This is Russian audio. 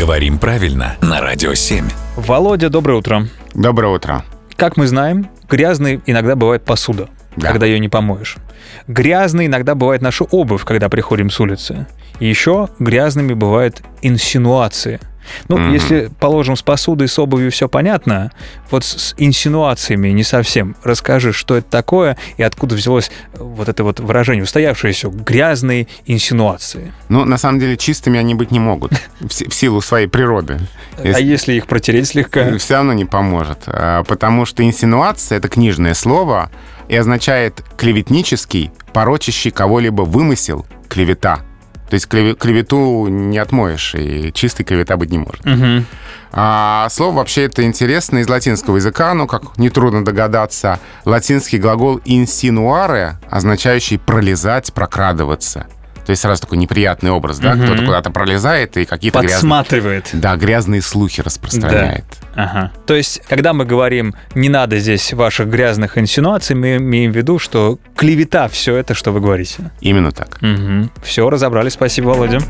Говорим правильно на Радио 7. Володя, доброе утро. Доброе утро. Как мы знаем, грязной иногда бывает посуда, Да. когда ее не помоешь. Грязной иногда бывает наша обувь, когда приходим с улицы. И еще грязными бывают инсинуации. Ну, Мгм. если, положим, с посудой, с обувью все понятно, вот с инсинуациями не совсем. Расскажи, что это такое и откуда взялось вот это вот выражение, устоявшееся грязные инсинуации. Ну, на самом деле, чистыми они быть не могут в силу своей природы. А если их протереть слегка? Все равно не поможет. а, Потому что инсинуация — это книжное слово и означает клеветнический, порочащий кого-либо вымысел, клевета. То есть клеве- клевету не отмоешь, и чистой клевета быть не может. Мгм. А слово вообще это интересно из латинского языка, ну, как нетрудно догадаться, латинский глагол insinuare, означающий пролезать, прокрадываться. То есть сразу такой неприятный образ, да? Мгм. Кто-то куда-то пролезает и какие-то грязные... Подсматривает. Да, грязные слухи распространяет. Ага. То есть, когда мы говорим, не надо здесь ваших грязных инсинуаций, мы имеем в виду, что клевета все это, что вы говорите. Именно так. Все, разобрались. Спасибо, Володя.